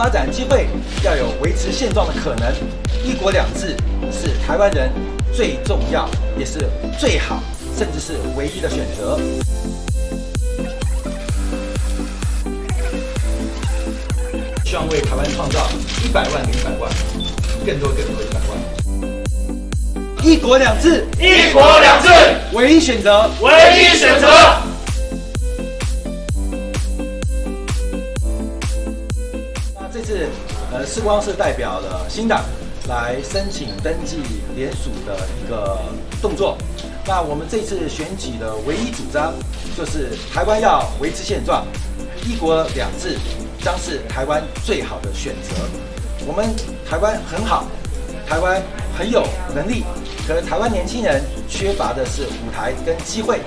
发展机会，要有维持现状的可能，一国两制是台湾人最重要，也是最好，甚至是唯一的选择。希望为台湾创造一百万零一百万，更多更多一百万。一国两制，一国两制，唯一选择，唯一选择。呃，世光是代表了新党来申请登记联署的一个动作。那我们这次选举的唯一主张就是台湾要维持现状，一国两制将是台湾最好的选择。我们台湾很好，台湾很有能力，可是台湾年轻人缺乏的是舞台跟机会，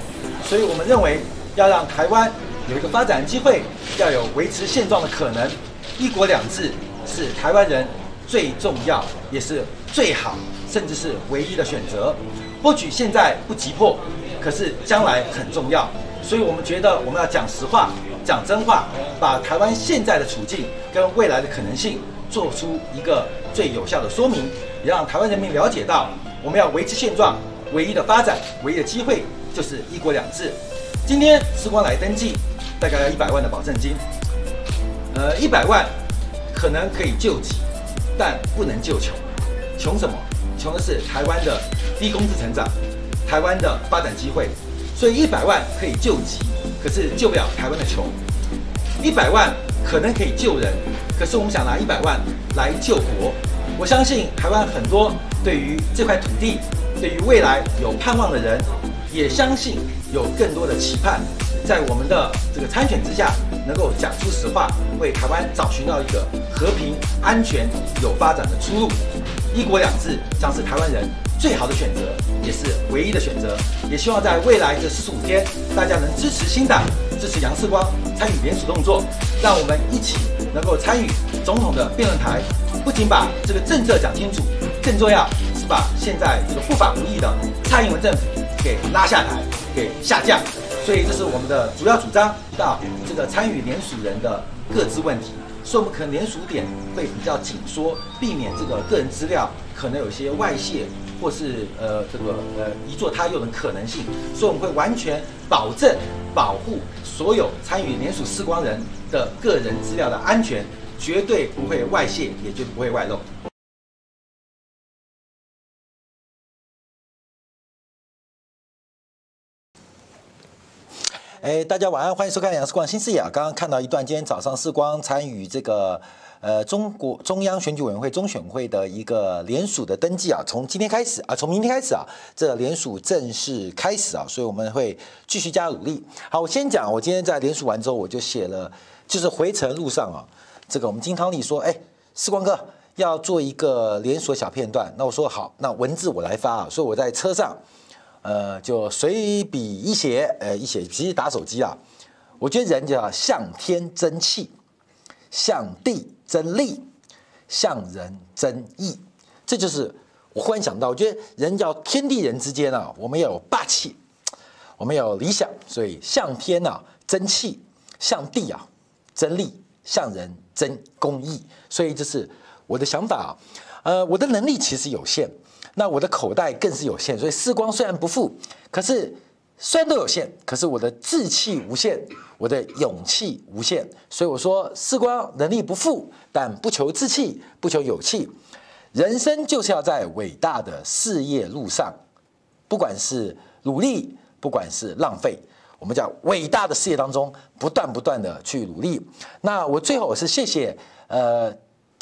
所以我们认为要让台湾有一个发展机会，要有维持现状的可能，一国两制。是台湾人最重要，也是最好，甚至是唯一的选择。或许现在不急迫，可是将来很重要。所以我们觉得我们要讲实话，讲真话，把台湾现在的处境跟未来的可能性做出一个最有效的说明，也让台湾人民了解到，我们要维持现状，唯一的发展，唯一的机会就是一国两制。今天世光来登记，大概要一百万的保证金，呃，一百万。可能可以救急，但不能救穷。穷什么？穷的是台湾的低工资成长，台湾的发展机会。所以一百万可以救急，可是救不了台湾的穷。一百万可能可以救人，可是我们想拿一百万来救国。我相信台湾很多对于这块土地，对于未来有盼望的人，也相信有更多的期盼。在我们的这个参选之下，能够讲出实话，为台湾找寻到一个和平、安全、有发展的出路。一国两制将是台湾人最好的选择，也是唯一的选择。也希望在未来的四十五天，大家能支持新党，支持杨世光参与联署动作，让我们一起能够参与总统的辩论台，不仅把这个政策讲清楚，更重要是把现在这个不法无义的蔡英文政府给拉下台，给下架。所以这是我们的主要主张，到这个参与联署人的各自问题，所以我们可能联署点会比较紧缩，避免这个个人资料可能有些外泄或是呃这个呃移作他用的可能性，所以我们会完全保证保护所有参与联署视光人的个人资料的安全，绝对不会外泄，也就不会外漏。哎，大家晚安，欢迎收看《杨世光新视野》啊。刚刚看到一段，今天早上世光参与这个呃中国中央选举委员会中选会的一个联署的登记啊，从今天开始啊，从明天开始啊，这联署正式开始啊，所以我们会继续加努力。好，我先讲，我今天在联署完之后，我就写了，就是回程路上啊，这个我们金汤力说，哎，世光哥要做一个联署小片段，那我说好，那文字我来发啊，所以我在车上。呃，就随笔一写，呃，一写其实打手机啊。我觉得人就要向天争气，向地争利，向人争义。这就是我忽然想到，我觉得人叫天地人之间啊，我们要有霸气，我们要有理想，所以向天啊争气，向地啊争利，向人争公义。所以就是我的想法啊。呃，我的能力其实有限。那我的口袋更是有限，所以时光虽然不富，可是虽然都有限，可是我的志气无限，我的勇气无限。所以我说，时光能力不富，但不求志气，不求勇气。人生就是要在伟大的事业路上，不管是努力，不管是浪费，我们叫伟大的事业当中，不断不断的去努力。那我最后我是谢谢呃。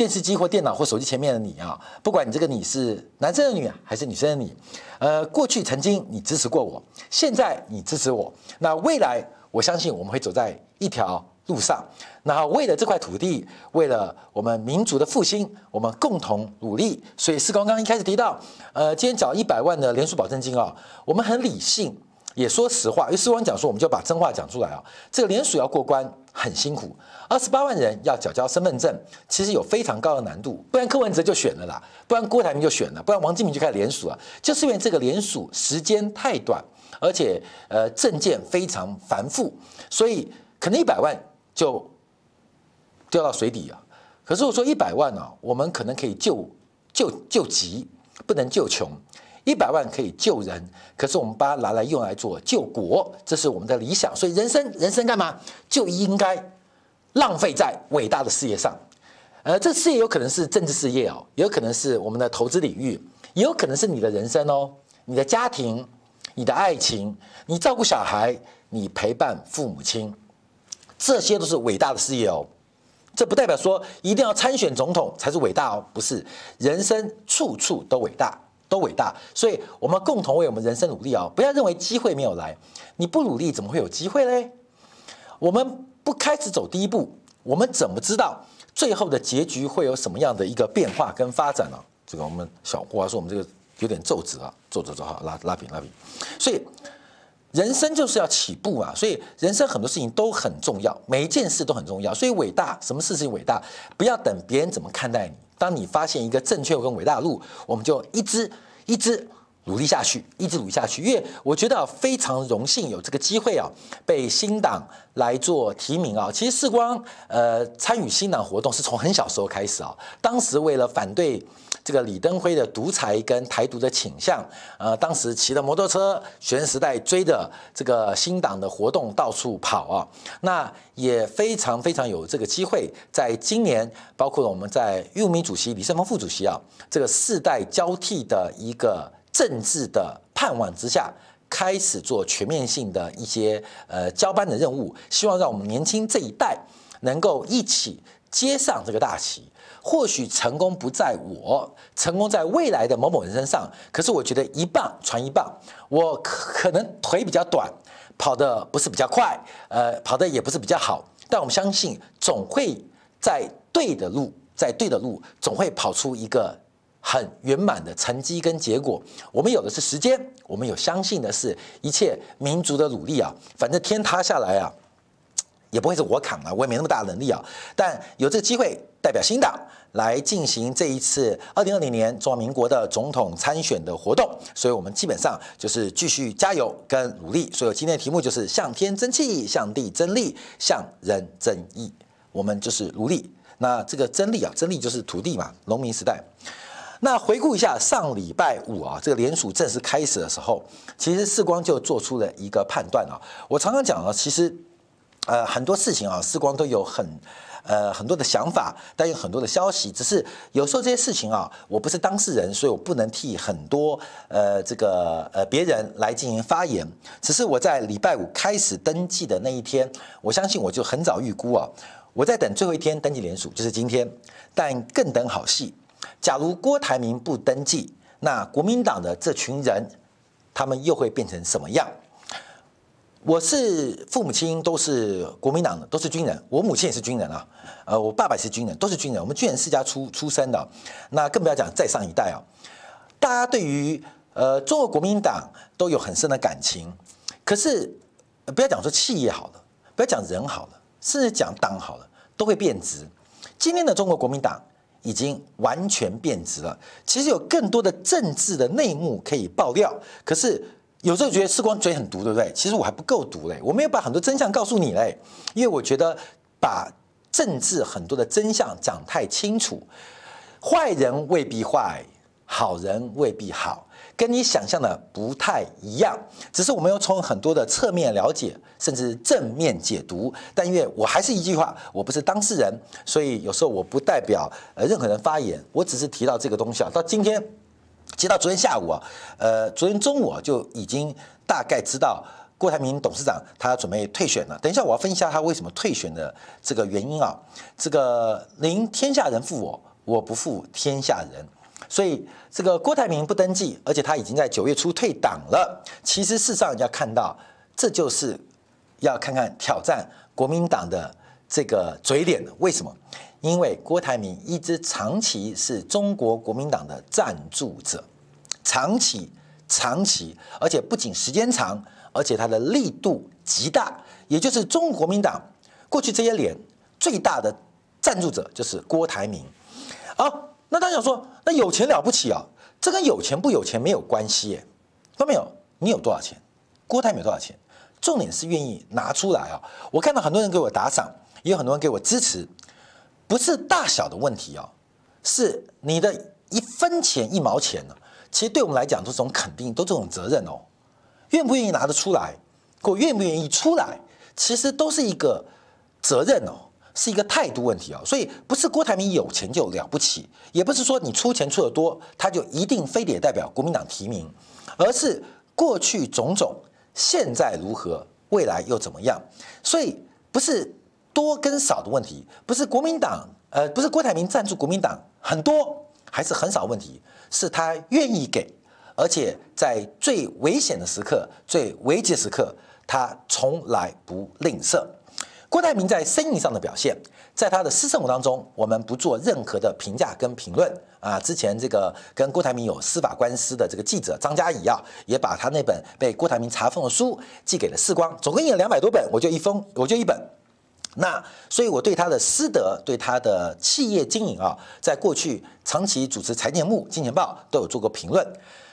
电视机或电脑或手机前面的你啊，不管你这个你是男生的女还是女生的你，呃，过去曾经你支持过我，现在你支持我，那未来我相信我们会走在一条路上。那为了这块土地，为了我们民族的复兴，我们共同努力。所以世光刚刚一开始提到，呃，今天缴一百万的连署保证金啊，我们很理性。也说实话，因为世光讲说，我们就把真话讲出来啊。这个联署要过关很辛苦，二十八万人要缴交身份证，其实有非常高的难度。不然柯文哲就选了啦，不然郭台铭就选了，不然王金平就开始联署了。就是因为这个联署时间太短，而且呃证件非常繁复，所以可能一百万就掉到水底啊。可是我说一百万呢、我们可能可以救救救急，不能救穷。一百万可以救人，可是我们把它拿来用来做救国，这是我们的理想。所以人生人生干嘛就应该浪费在伟大的事业上。呃，这事业有可能是政治事业哦，也有可能是我们的投资领域，也有可能是你的人生哦，你的家庭、你的爱情、你照顾小孩、你陪伴父母亲，这些都是伟大的事业哦。这不代表说一定要参选总统才是伟大哦，不是，人生处处都伟大。都伟大，所以我们共同为我们人生努力啊！不要认为机会没有来，你不努力怎么会有机会嘞？我们不开始走第一步，我们怎么知道最后的结局会有什么样的一个变化跟发展呢？这个我们小胡啊说我们这个有点皱褶啊，皱褶皱哈，拉拉平拉平。所以人生就是要起步啊！所以人生很多事情都很重要，每一件事都很重要。所以伟大，什么事情伟大？不要等别人怎么看待你。当你发现一个正确跟伟大的路，我们就一支一支努力下去，一直努力下去。因为我觉得非常荣幸有这个机会啊，被新党来做提名啊。其实世光呃参与新党活动是从很小时候开始啊，当时为了反对。这个李登辉的独裁跟台独的倾向，呃，当时骑着摩托车，学生时代追着这个新党的活动到处跑啊，那也非常非常有这个机会，在今年，包括了我们在玉米主席、李胜峰副主席啊，这个世代交替的一个政治的盼望之下，开始做全面性的一些呃交班的任务，希望让我们年轻这一代能够一起接上这个大旗。或许成功不在我，成功在未来的某某人身上。可是我觉得一棒传一棒，我可能腿比较短，跑得不是比较快，呃，跑得也不是比较好。但我们相信，总会在对的路，在对的路，总会跑出一个很圆满的成绩跟结果。我们有的是时间，我们有相信的是一切民族的努力啊。反正天塌下来啊。也不会是我扛了，我也没那么大能力啊。但有这个机会代表新党来进行这一次二零二零年中华民国的总统参选的活动，所以我们基本上就是继续加油跟努力。所以今天的题目就是向天争气，向地争利，向人争义。我们就是努力。那这个争利啊，争利就是土地嘛，农民时代。那回顾一下上礼拜五啊，这个联署正式开始的时候，其实世光就做出了一个判断啊。我常常讲啊，其实。呃，很多事情啊，世光都有很呃很多的想法，但有很多的消息。只是有时候这些事情啊，我不是当事人，所以我不能替很多呃这个呃别人来进行发言。只是我在礼拜五开始登记的那一天，我相信我就很早预估啊，我在等最后一天登记联署，就是今天。但更等好戏，假如郭台铭不登记，那国民党的这群人，他们又会变成什么样？我是父母亲都是国民党的，都是军人。我母亲也是军人啊，呃，我爸爸也是军人，都是军人。我们军人世家出出身的，那更不要讲再上一代啊。大家对于呃中国国民党都有很深的感情，可是不要讲说企业好了，不要讲人好了，甚至讲党好了，都会变质。今天的中国国民党已经完全变质了。其实有更多的政治的内幕可以爆料，可是。有时候觉得世光嘴很毒，对不对？其实我还不够毒嘞，我没有把很多真相告诉你嘞，因为我觉得把政治很多的真相讲太清楚，坏人未必坏，好人未必好，跟你想象的不太一样。只是我们要从很多的侧面了解，甚至正面解读。但因为我还是一句话，我不是当事人，所以有时候我不代表呃任何人发言，我只是提到这个东西啊。到今天。直到昨天下午啊，呃，昨天中午啊就已经大概知道郭台铭董事长他准备退选了。等一下我要分析一下他为什么退选的这个原因啊。这个宁天下人负我，我不负天下人。所以这个郭台铭不登记，而且他已经在九月初退党了。其实事实上要看到，这就是要看看挑战国民党的这个嘴脸了。为什么？因为郭台铭一直长期是中国国民党的赞助者，长期、长期，而且不仅时间长，而且他的力度极大。也就是中国国民党过去这些年最大的赞助者就是郭台铭。好，那大家想说，那有钱了不起啊？这跟有钱不有钱没有关系耶。都没有，你有多少钱？郭台铭多少钱？重点是愿意拿出来啊！我看到很多人给我打赏，也有很多人给我支持。不是大小的问题哦，是你的一分钱一毛钱呢，其实对我们来讲都是种肯定，都是种责任哦。愿不愿意拿得出来，或愿不愿意出来，其实都是一个责任哦，是一个态度问题哦。所以不是郭台铭有钱就了不起，也不是说你出钱出得多，他就一定非得代表国民党提名，而是过去种种，现在如何，未来又怎么样？所以不是多跟少的问题，不是国民党，呃，不是郭台铭赞助国民党很多还是很少问题，是他愿意给。而且在最危险的时刻、最危急时刻，他从来不吝啬。郭台铭在生意上的表现，在他的私生活当中，我们不做任何的评价跟评论啊。之前这个跟郭台铭有司法官司的这个记者张嘉怡啊，也把他那本被郭台铭查封的书寄给了世光，总共印了两百多本，我就一封，我就一本。那所以，我对他的师德，对他的企业经营啊，在过去长期主持财经目、金钱报都有做过评论。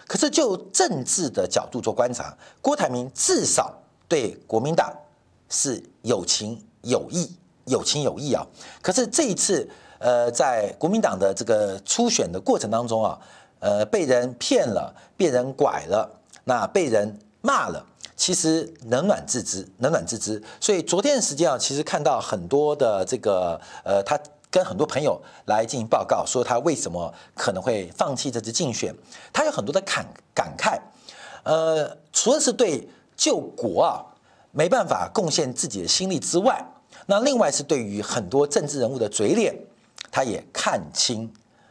可是就政治的角度做观察，郭台铭至少对国民党是有情有义、有情有义啊。可是这一次，呃，在国民党的这个初选的过程当中啊，呃，被人骗了，被人拐了，那被人骂了，其实冷暖自知，冷暖自知。所以昨天的时间啊，其实看到很多的这个呃，他。跟很多朋友来进行报告，说他为什么可能会放弃这次竞选，他有很多的感感慨，呃，除了是对救国啊没办法贡献自己的心力之外，那另外是对于很多政治人物的嘴脸，他也看清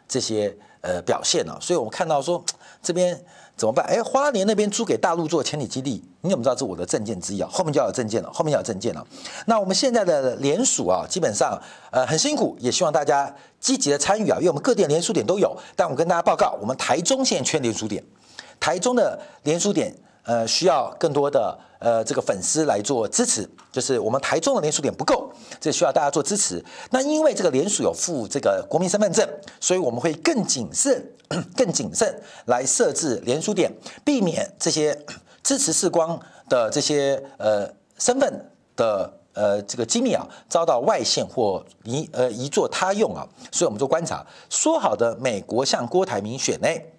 这些呃表现了，所以我们看到说这边。怎么办？哎，花莲那边租给大陆做潜艇基地，你怎么知道这是我的证件之一啊？后面就要有证件了，后面要有证件了。那我们现在的联署啊，基本上呃很辛苦，也希望大家积极的参与啊，因为我们各店联署点都有。但我跟大家报告，我们台中现在缺联署点，台中的联署点。呃，需要更多的呃这个粉丝来做支持，就是我们台中的联署点不够，这需要大家做支持。那因为这个联署有附这个国民身份证，所以我们会更谨慎、更谨慎来设置联署点，避免这些支持世光的这些呃身份的呃这个机密啊遭到外泄或移呃移作他用啊。所以我们做观察，说好的美国向郭台铭选内。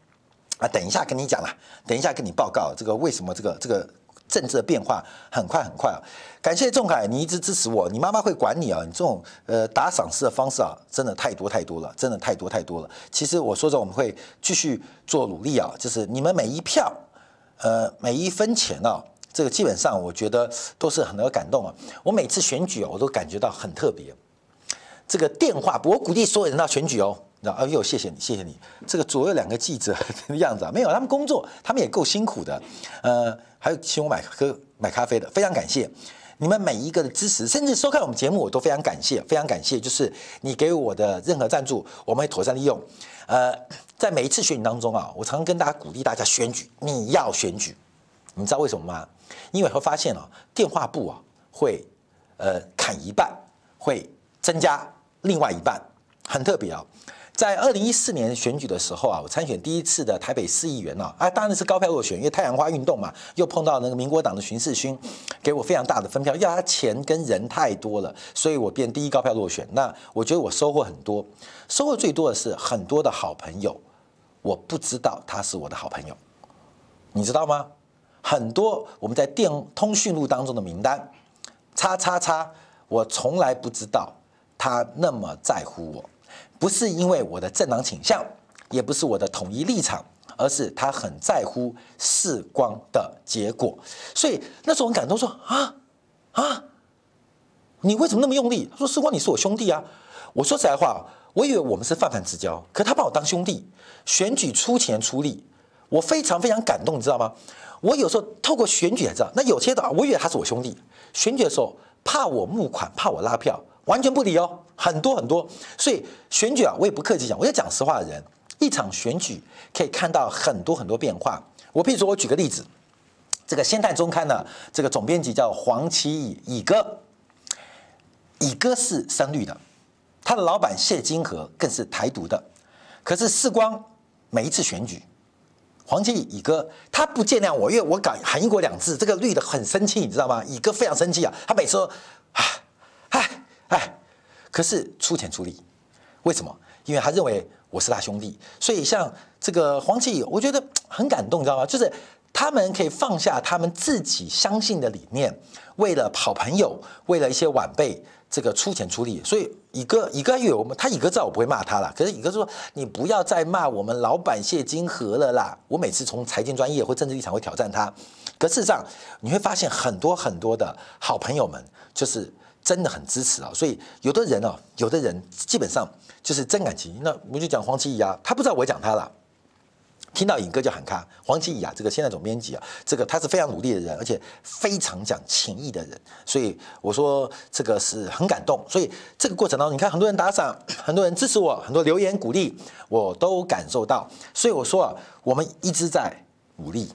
啊，等一下跟你讲了，等一下跟你报告这个为什么这个这个政治的变化很快很快啊！感谢仲凯，你一直支持我，你妈妈会管你啊！你这种呃打赏式的方式啊，真的太多太多了，真的太多太多了。其实我说着我们会继续做努力啊，就是你们每一票，呃每一分钱啊，这个基本上我觉得都是很有感动啊。我每次选举啊，我都感觉到很特别。这个电话，我鼓励所有人到选举哦。然后哎呦，谢谢你，谢谢你。这个左右两个记者 的样子啊，没有，他们工作，他们也够辛苦的。呃，还有请我买喝买咖啡的，非常感谢你们每一个的支持，甚至收看我们节目，我都非常感谢，非常感谢。就是你给我的任何赞助，我们会妥善利用。呃，在每一次选举当中啊，我常常跟大家鼓励大家选举，你要选举，你知道为什么吗？因为会发现啊，电话簿啊会呃砍一半，会增加另外一半，很特别啊。在二零一四年选举的时候啊，我参选第一次的台北市议员啊，啊，当然是高票落选，因为太阳花运动嘛，又碰到那个民国党的巡视勋，给我非常大的分票，要他钱跟人太多了，所以我变第一高票落选。那我觉得我收获很多，收获最多的是很多的好朋友，我不知道他是我的好朋友，你知道吗？很多我们在电通讯录当中的名单，叉叉叉，我从来不知道他那么在乎我。不是因为我的政党倾向，也不是我的统一立场，而是他很在乎世光的结果。所以那时候很感动，说啊啊，你为什么那么用力？他说世光，你是我兄弟啊。我说实在话，我以为我们是泛泛之交，可他把我当兄弟，选举出钱出力，我非常非常感动，你知道吗？我有时候透过选举才知道，那有些的我以为他是我兄弟，选举的时候怕我募款，怕我拉票。完全不理哦，很多很多，所以选举啊，我也不客气讲，我要讲实话的人，一场选举可以看到很多很多变化。我譬如说，我举个例子，这个《先探中刊》呢这个总编辑叫黄奇乙，乙哥，乙哥是深绿的，他的老板谢金河更是台独的。可是世光每一次选举，黄奇乙，乙哥他不见谅我，因为我敢喊一国两制，这个绿的很生气，你知道吗？乙哥非常生气啊，他每次说，唉，唉。哎，可是出钱出力，为什么？因为他认为我是他兄弟。所以像这个黄奇，我觉得很感动，你知道吗？就是他们可以放下他们自己相信的理念，为了好朋友，为了一些晚辈。这个出钱出力，所以乙哥，乙哥以为我们，他乙哥知道我不会骂他了。可是乙哥说：“你不要再骂我们老板谢金河了啦！”我每次从财经专业或政治立场会挑战他。可事实上，你会发现很多很多的好朋友们就是真的很支持啊。所以有的人哦，有的人基本上就是真感情。那我就讲黄奇怡啊，他不知道我讲他了。听到尹哥就喊卡，黄奇怡啊，这个现在总编辑啊，这个他是非常努力的人，而且非常讲情义的人，所以我说这个是很感动。所以这个过程当中，你看很多人打赏，很多人支持我，很多留言鼓励，我都感受到。所以我说啊，我们一直在努力，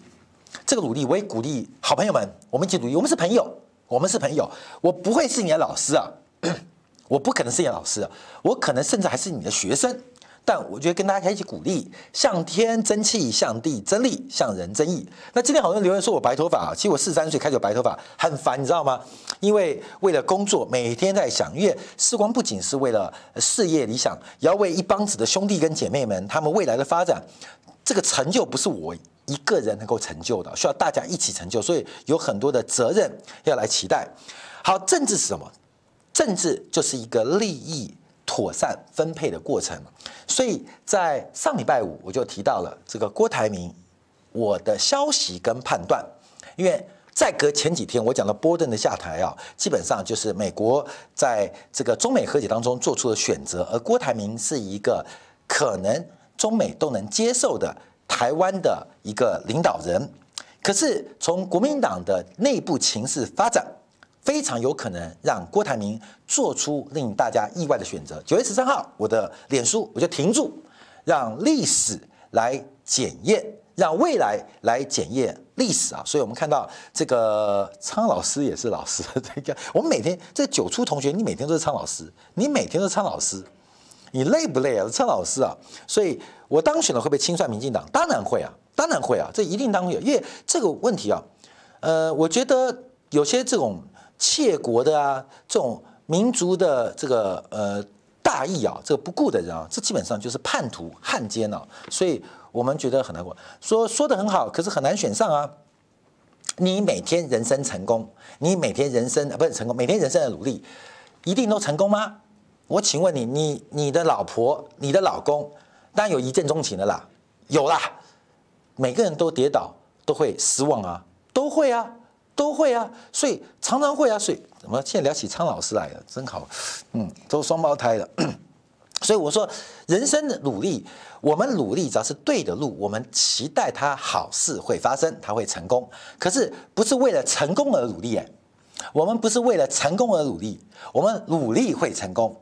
这个努力我也鼓励好朋友们，我们一起努力，我们是朋友，我们是朋友，我不会是你的老师啊，我不可能是你的老师啊，我可能甚至还是你的学生。但我觉得跟大家一起鼓励，向天争气，向地争利，向人争义。那今天好多人留言说我白头发，其实我四十三岁开始有白头发，很烦，你知道吗？因为为了工作，每天在想，因为时光不仅是为了事业理想，也要为一帮子的兄弟跟姐妹们他们未来的发展，这个成就不是我一个人能够成就的，需要大家一起成就，所以有很多的责任要来期待。好，政治是什么？政治就是一个利益。妥善分配的过程，所以在上礼拜五我就提到了这个郭台铭，我的消息跟判断，因为再隔前几天我讲了波顿的下台啊，基本上就是美国在这个中美和解当中做出的选择，而郭台铭是一个可能中美都能接受的台湾的一个领导人，可是从国民党的内部情势发展。非常有可能让郭台铭做出令大家意外的选择。九月十三号，我的脸书我就停住，让历史来检验，让未来来检验历史啊！所以我们看到这个苍老师也是老师，这个我们每天这九初同学，你每天都是苍老师，你每天都是苍老师，你累不累啊？陈老师啊！所以我当选了会不会清算民进党？当然会啊，当然会啊，这一定当会，因为这个问题啊，呃，我觉得有些这种。窃国的啊，这种民族的这个呃大义啊，这个不顾的人啊，这基本上就是叛徒汉奸啊，所以我们觉得很难过。说说的很好，可是很难选上啊。你每天人生成功，你每天人生啊不是成功，每天人生的努力，一定都成功吗？我请问你，你你的老婆、你的老公，当然有一见钟情的啦，有啦。每个人都跌倒，都会失望啊，都会啊。都会啊，所以常常会啊，所以怎么现在聊起苍老师来了，真好，嗯，都双胞胎的，所以我说人生的努力，我们努力只要是对的路，我们期待它好事会发生，它会成功。可是不是为了成功而努力哎，我们不是为了成功而努力，我们努力会成功。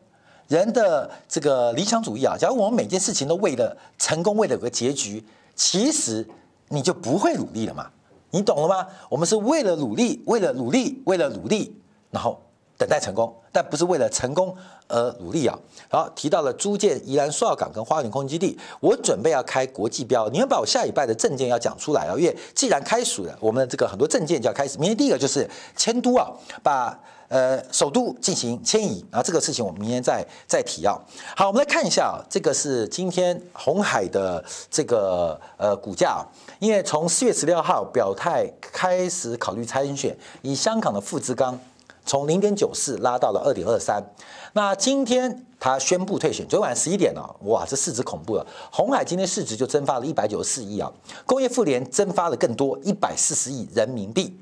人的这个理想主义啊，假如我们每件事情都为了成功，为了有个结局，其实你就不会努力了嘛。你懂了吗？我们是为了努力，为了努力，为了努力，然后等待成功，但不是为了成功而努力啊！好，提到了租建宜兰苏澳港跟花莲空军基地，我准备要开国际标，你们把我下礼拜的政见要讲出来啊！因为既然开始了，我们的这个很多政见就要开始。明天第一个就是迁都啊，把。呃，首都进行迁移，啊这个事情我们明天再再提啊。好，我们来看一下啊，这个是今天红海的这个呃股价，因为从四月十六号表态开始考虑参选，以香港的富士康从零点九四拉到了二点二三，那今天他宣布退选，昨晚十一点了，哇，这市值恐怖了，红海今天市值就蒸发了一百九十四亿啊，工业富联蒸发了更多一百四十亿人民币。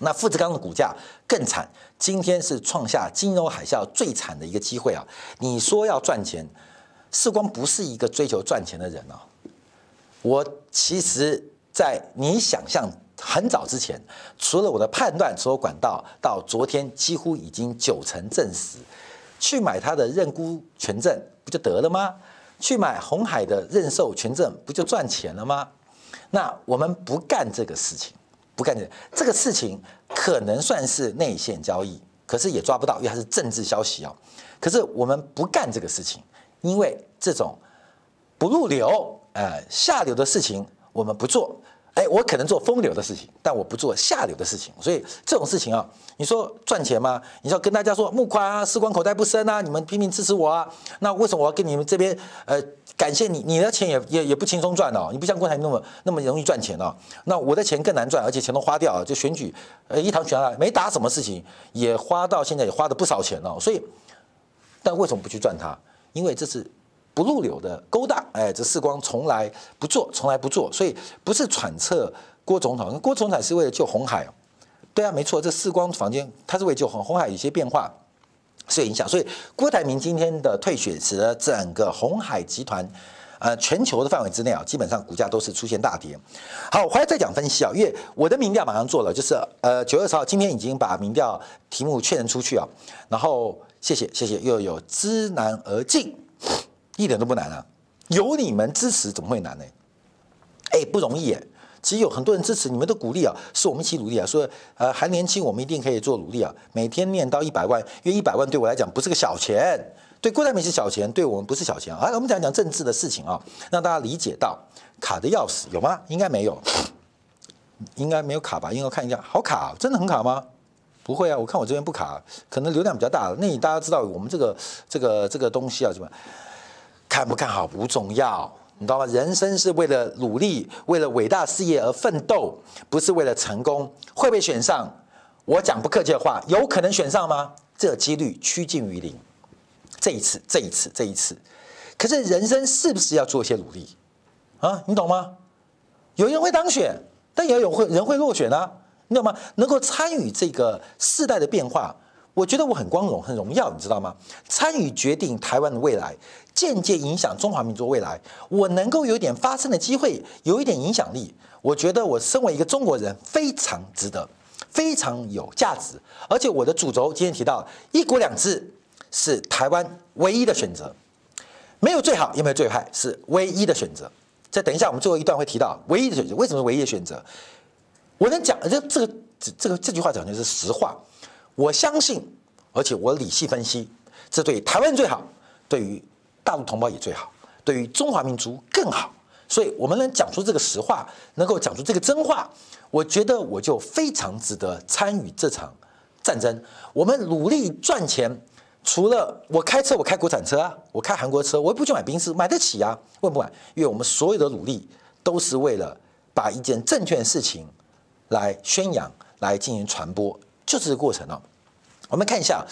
那富士康的股价更惨，今天是创下金融海啸最惨的一个机会啊！你说要赚钱，世光不是一个追求赚钱的人啊。我其实，在你想象很早之前，除了我的判断所有管道，到昨天几乎已经九成证实，去买他的认沽权证不就得了吗？去买鸿海的认售权证不就赚钱了吗？那我们不干这个事情。不干这这个事情，可能算是内线交易，可是也抓不到，因为它是政治消息啊。可是我们不干这个事情，因为这种不入流、呃下流的事情我们不做，哎，我可能做风流的事情，但我不做下流的事情。所以这种事情啊，你说赚钱吗？你要跟大家说募款啊，事关口袋不深啊，你们拼命支持我啊。那为什么我要跟你们这边呃感谢你？你的钱也也也不轻松赚哦，你不像郭台铭那么那么容易赚钱哦。那我的钱更难赚，而且钱都花掉了，就选举呃一堂选下来没打什么事情，也花到现在也花了不少钱哦。所以，但为什么不去赚它？因为这是。不入流的勾当，哎，这世光从来不做，从来不做，所以不是揣测郭总统，郭总统是为了救红海，对啊，没错，这世光房间他是为救红红海有些变化，是影响，所以郭台铭今天的退选，使得整个红海集团，呃，全球的范围之内啊，基本上股价都是出现大跌。好，我回来再讲分析啊，因为我的民调马上做了，就是呃九月二十号，今天已经把民调题目确认出去啊，然后谢谢谢谢，又有知难而进。一点都不难啊，有你们支持怎么会难呢？哎，不容易耶。其实有很多人支持，你们的鼓励啊，是我们一起努力啊。说呃还年轻，我们一定可以做努力啊。每天念到一百万，因为一百万对我来讲不是个小钱，对郭台铭是小钱，对我们不是小钱啊。我们讲讲政治的事情啊，让大家理解到卡的要死有吗？应该没有，应该没有卡吧？应该看一下，好卡，真的很卡吗？不会啊，我看我这边不卡，可能流量比较大。那你大家知道我们这个这个这个东西啊，什么？看不看好不重要，你知道吗？人生是为了努力，为了伟大事业而奋斗，不是为了成功。会不会选上？我讲不客气的话，有可能选上吗？这几率趋近于零。这一次，这一次，这一次。可是人生是不是要做一些努力啊？你懂吗？有人会当选，但也有会人会落选啊，你懂吗？能够参与这个世代的变化。我觉得我很光荣、很荣耀，你知道吗？参与决定台湾的未来，间接影响中华民族未来，我能够有点发声的机会，有一点影响力。我觉得我身为一个中国人，非常值得，非常有价值。而且我的主轴今天提到“一国两制”是台湾唯一的选择，没有最好，也没有最坏，是唯一的选择。这等一下我们最后一段会提到唯一的选择，为什么是唯一的选择？我能讲，这这个这这个这句话讲的是实话。我相信，而且我理性分析，这对台湾最好，对于大陆同胞也最好，对于中华民族更好。所以，我们能讲出这个实话，能够讲出这个真话，我觉得我就非常值得参与这场战争。我们努力赚钱，除了我开车，我开国产车啊，我开韩国车，我也不去买宾士，买得起啊，为不买？因为我们所有的努力都是为了把一件正确的事情来宣扬，来进行传播。就是这个过程哦，我们看一下，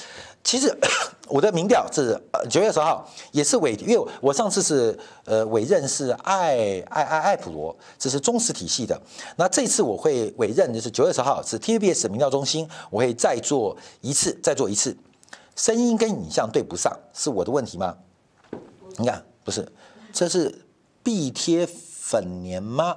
其实 我的民调是九月十号，也是委，因为我上次是呃委任是爱爱爱爱普罗，这是中实体系的，那这次我会委任就是九月十号是 TVBS 民调中心，我会再做一次，再做一次，声音跟影像对不上，是我的问题吗？你看，不是，这是壁贴粉粘吗？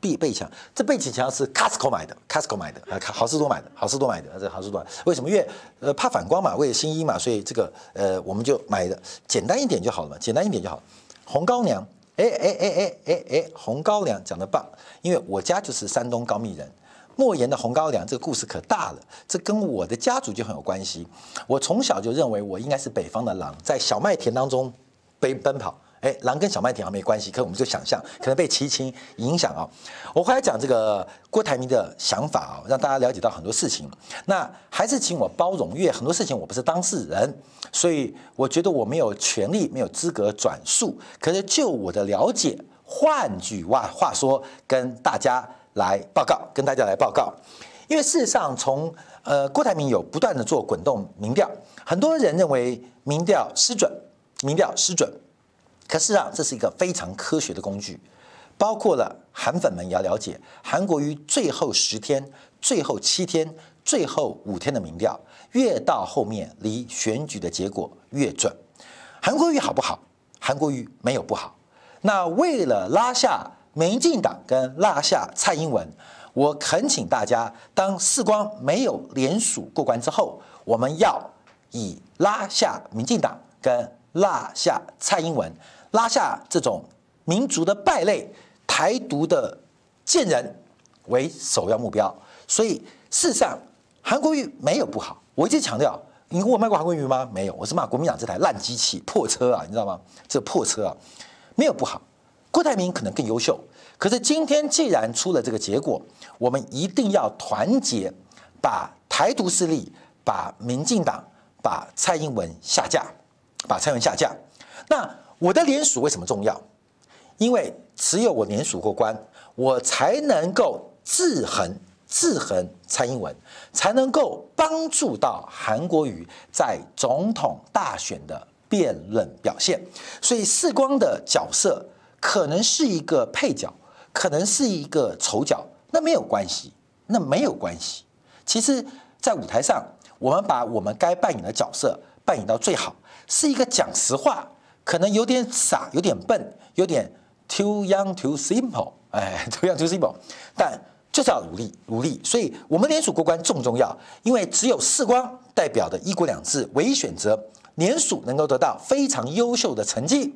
背背墙，这背景墙是 Costco 买的，Costco 买的，啊，好事多买的，好事多买的，这好事多。为什么？因为呃怕反光嘛，为了新衣嘛，所以这个呃我们就买的简单一点就好了嘛，简单一点就好。红高粱，哎哎哎哎哎哎，红高粱讲的棒，因为我家就是山东高密人，莫言的红高粱这个故事可大了，这跟我的家族就很有关系。我从小就认为我应该是北方的狼，在小麦田当中奔奔跑。哎，狼跟小麦田啊没关系，可我们就想象可能被齐秦影响啊。我后来讲这个郭台铭的想法啊，让大家了解到很多事情。那还是请我包容，因为很多事情我不是当事人，所以我觉得我没有权利、没有资格转述。可是就我的了解，换句话话说，跟大家来报告，跟大家来报告。因为事实上从，从呃郭台铭有不断的做滚动民调，很多人认为民调失准，民调失准。可是啊，这是一个非常科学的工具，包括了韩粉们也要了解，韩国瑜最后十天、最后七天、最后五天的民调，越到后面离选举的结果越准。韩国瑜好不好？韩国瑜没有不好。那为了拉下民进党跟拉下蔡英文，我恳请大家，当世光没有连署过关之后，我们要以拉下民进党跟拉下蔡英文。拉下这种民族的败类、台独的贱人为首要目标，所以事实上韩国瑜没有不好。我一直强调，你给我骂过韩国瑜吗？没有，我是骂国民党这台烂机器、破车啊，你知道吗？这破车啊，没有不好。郭台铭可能更优秀。可是今天既然出了这个结果，我们一定要团结，把台独势力、把民进党、把蔡英文下架，把蔡英文下架。那我的联署为什么重要？因为只有我联署过关，我才能够制衡、制衡蔡英文，才能够帮助到韩国瑜在总统大选的辩论表现。所以世光的角色可能是一个配角，可能是一个丑角，那没有关系，那没有关系。其实，在舞台上，我们把我们该扮演的角色扮演到最好，是一个讲实话。可能有点傻，有点笨，有点 too young too simple，哎，too young too simple，但就是要努力努力。所以，我们联署过关重重要？因为只有世光代表的一国两制唯一选择，联署能够得到非常优秀的成绩，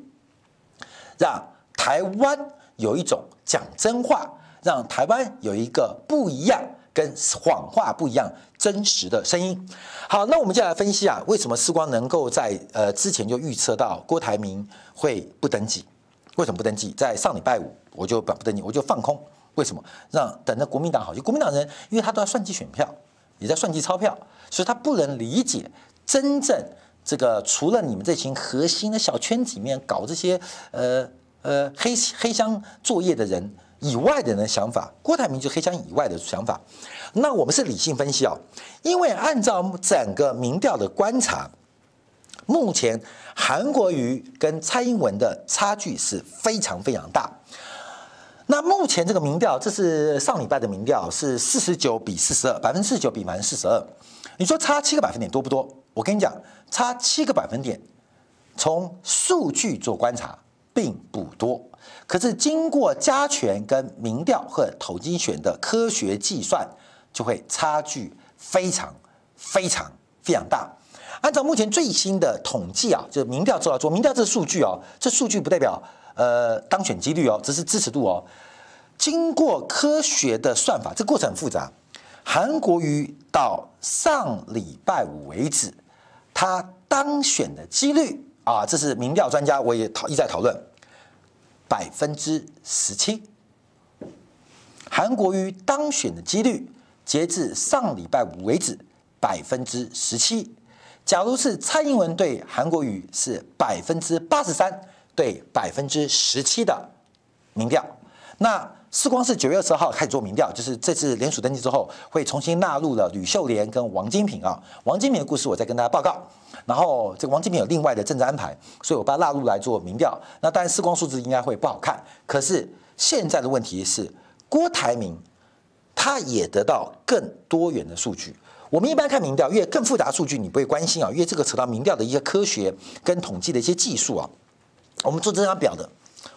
让台湾有一种讲真话，让台湾有一个不一样。跟谎话不一样，真实的声音。好，那我们就来分析啊，为什么世光能够在呃之前就预测到郭台铭会不登记？为什么不登记？在上礼拜五我就不登记，我就放空。为什么？让等着国民党好，就国民党人，因为他都要算计选票，也在算计钞票，所以他不能理解真正这个除了你们这群核心的小圈子里面搞这些呃呃黑黑箱作业的人。以外的人的想法，郭台铭就黑箱以外的想法。那我们是理性分析啊，因为按照整个民调的观察，目前韩国瑜跟蔡英文的差距是非常非常大。那目前这个民调，这是上礼拜的民调，是四十九比四十二，百分之四十九比百分之四十二。你说差七个百分点多不多？我跟你讲，差七个百分点，从数据做观察并不多。可是经过加权跟民调和统计选的科学计算，就会差距非常非常非常大。按照目前最新的统计啊，就民调做要做民调这数据哦，这数据不代表呃当选几率哦，只是支持度哦。经过科学的算法，这过程很复杂。韩国瑜到上礼拜五为止，他当选的几率啊，这是民调专家我也讨一再讨论。百分之十七，韩国瑜当选的几率，截至上礼拜五为止，百分之十七。假如是蔡英文对韩国瑜是百分之八十三对百分之十七的民调，那世光是九月二十号开始做民调，就是这次联署登记之后，会重新纳入了吕秀莲跟王金平啊。王金平的故事我再跟大家报告。然后这个王金平有另外的政治安排，所以我把他纳入来做民调。那当然世光数字应该会不好看，可是现在的问题是郭台铭他也得到更多元的数据。我们一般看民调，越更复杂数据你不会关心啊，因为这个扯到民调的一些科学跟统计的一些技术啊。我们做这张表的，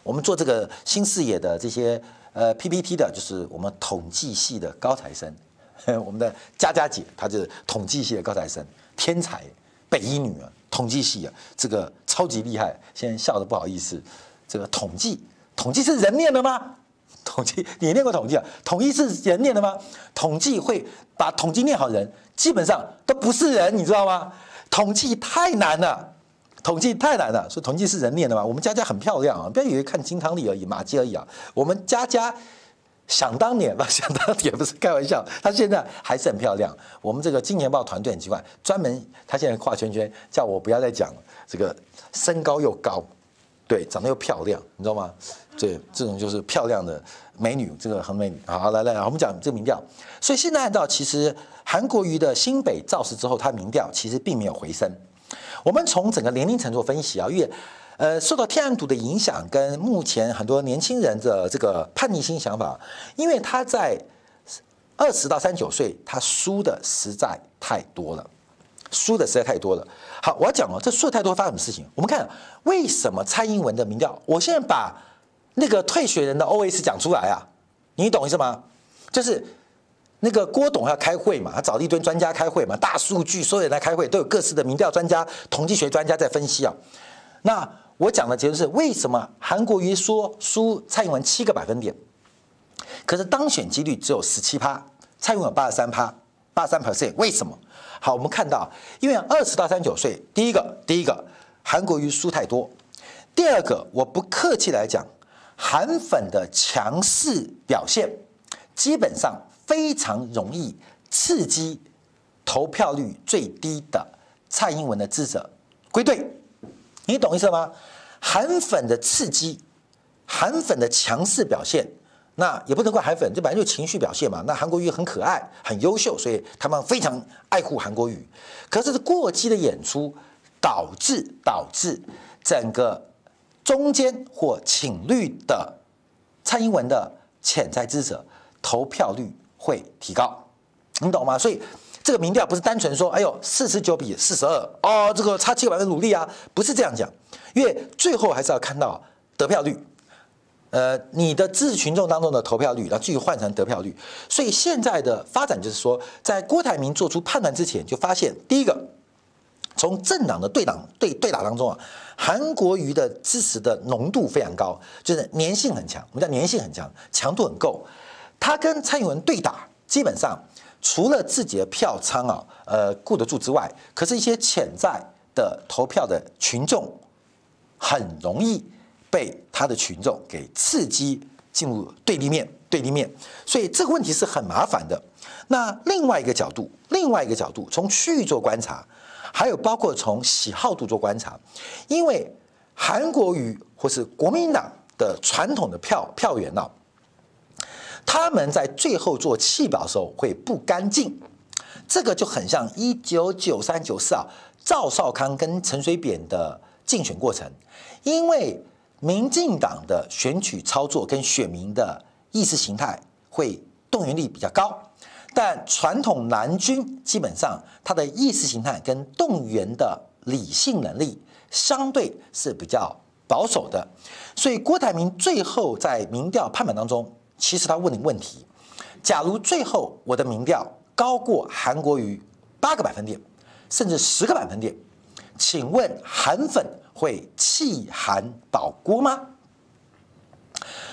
我们做这个新视野的这些。呃，PPT 的就是我们统计系的高材生，我们的佳佳姐，她就是统计系的高材生，天才，北一女啊，统计系啊，这个超级厉害。现在笑得不好意思，这个统计，统计是人念的吗？统计，你念过统计啊？统计是人念的吗？统计会把统计念好人，基本上都不是人，你知道吗？统计太难了。统计太难了，说统计是人念的嘛？我们佳佳很漂亮啊，不要以为看金汤力而已，马季而已啊。我们佳佳想当年吧，想当年不是开玩笑，她现在还是很漂亮。我们这个金钱豹团队很奇怪，专门她现在画圈圈，叫我不要再讲了。这个身高又高，对，长得又漂亮，你知道吗？对，这种就是漂亮的美女，这个很美女。好，来来来，我们讲这个民调。所以现在按照其实韩国瑜的新北造势之后，他民调其实并没有回升。我们从整个年龄层做分析啊，因为呃受到天然独的影响，跟目前很多年轻人的这个叛逆心想法，因为他在二十到三十九岁，他输的实在太多了，输的实在太多了。好，我要讲哦，这输的太多发生什么事情？我们看为什么蔡英文的民调，我现在把那个退学人的 OS 讲出来啊，你懂意思吗？就是。那个郭董要开会嘛，他找了一堆专家开会嘛，大数据，所有人来开会，都有各式的民调专家、统计学专家在分析啊。那我讲的结论是，为什么韩国瑜说输蔡英文七个百分点，可是当选几率只有十七趴，蔡英文八十三趴，八十三 percent，为什么？好，我们看到，因为二十到三十九岁，第一个，第一个，韩国瑜输太多；第二个，我不客气来讲，韩粉的强势表现，基本上非常容易刺激投票率最低的蔡英文的支持者归队。你懂意思吗？韩粉的刺激，韩粉的强势表现，那也不能怪韩粉，这本来就情绪表现嘛。那韩国瑜很可爱，很优秀，所以他们非常爱护韩国瑜。可是过激的演出，导致导致整个中间或亲绿的蔡英文的潜在支持者投票率会提高，你懂吗？所以。这个民调不是单纯说，哎呦，四十九比四十二，哦，这个差七百分努力啊，不是这样讲，因为最后还是要看到得票率，呃，你的支持群众当中的投票率，然后继续换成得票率。所以现在的发展就是说，在郭台铭做出判断之前，就发现第一个，从政党的对党对对打当中啊，韩国瑜的支持的浓度非常高，就是粘性很强，我们叫粘性很强，强度很够，他跟蔡英文对打，基本上。除了自己的票仓啊，呃，顾得住之外，可是一些潜在的投票的群众，很容易被他的群众给刺激进入对立面，对立面，所以这个问题是很麻烦的。那另外一个角度，另外一个角度，从区域做观察，还有包括从喜好度做观察，因为韩国瑜或是国民党的传统的票票源呢、啊。他们在最后做弃保的时候会不干净，这个就很像一九九三九四啊，赵少康跟陈水扁的竞选过程，因为民进党的选举操作跟选民的意识形态会动员力比较高，但传统蓝军基本上他的意识形态跟动员的理性能力相对是比较保守的，所以郭台铭最后在民调判断当中。其实他问你问题，假如最后我的民调高过韩国瑜八个百分点，甚至十个百分点，请问韩粉会弃韩保郭吗？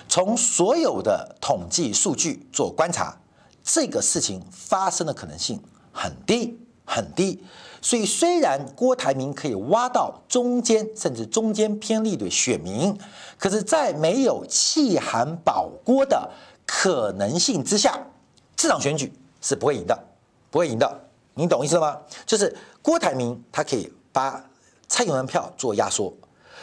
从所有的统计数据做观察，这个事情发生的可能性很低很低。所以虽然郭台铭可以挖到中间甚至中间偏绿的选民。可是，在没有弃韩保郭的可能性之下，这场选举是不会赢的，不会赢的。你懂意思吗？就是郭台铭他可以把蔡英文票做压缩，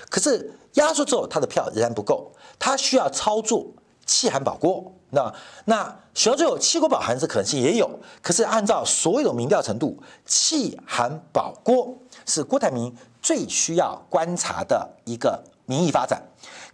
可是压缩之后他的票仍然不够，他需要操作气韩保郭。那那选到最后弃郭保韩是可能性也有，可是按照所有的民调程度，弃韩保郭是郭台铭最需要观察的一个民意发展。